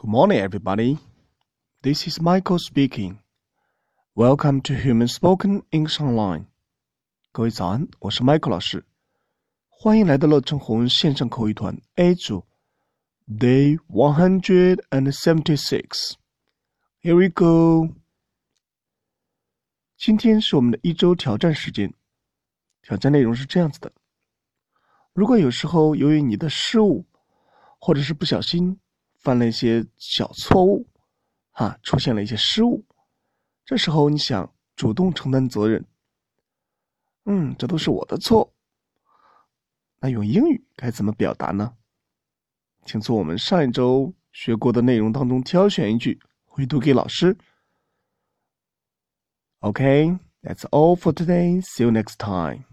Good morning, everybody. This is Michael speaking. Welcome to Human Spoken English Online. 各位早安，我是 Michael 老师，欢迎来到乐成红线上口语团 A 组 Day one hundred and seventy-six. Here we go. 今天是我们的一周挑战时间。挑战内容是这样子的：如果有时候由于你的失误，或者是不小心 犯了一些小错误，哈，出现了一些失误，这时候你想主动承担责任，嗯，这都是我的错。那用英语该怎么表达呢？请从我们上一周学过的内容当中挑选一句，回读给老师。OK，that's all for today. See you next time.